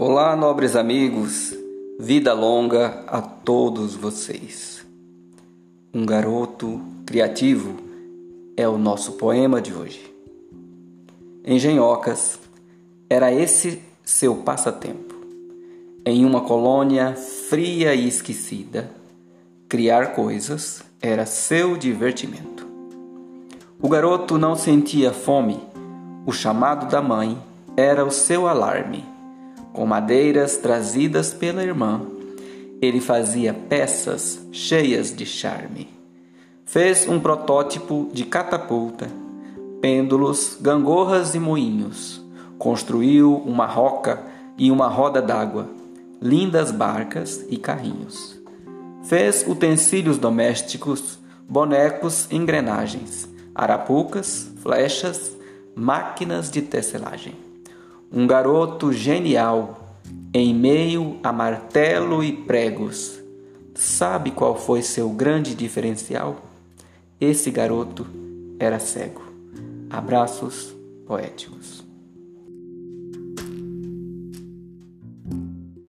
Olá, nobres amigos, vida longa a todos vocês. Um garoto criativo é o nosso poema de hoje. Engenhocas era esse seu passatempo. Em uma colônia fria e esquecida, criar coisas era seu divertimento. O garoto não sentia fome, o chamado da mãe era o seu alarme com madeiras trazidas pela irmã. Ele fazia peças cheias de charme. Fez um protótipo de catapulta, pêndulos, gangorras e moinhos. Construiu uma roca e uma roda d'água, lindas barcas e carrinhos. Fez utensílios domésticos, bonecos, engrenagens, arapucas, flechas, máquinas de tecelagem um garoto genial em meio a martelo e pregos. Sabe qual foi seu grande diferencial? Esse garoto era cego. Abraços poéticos.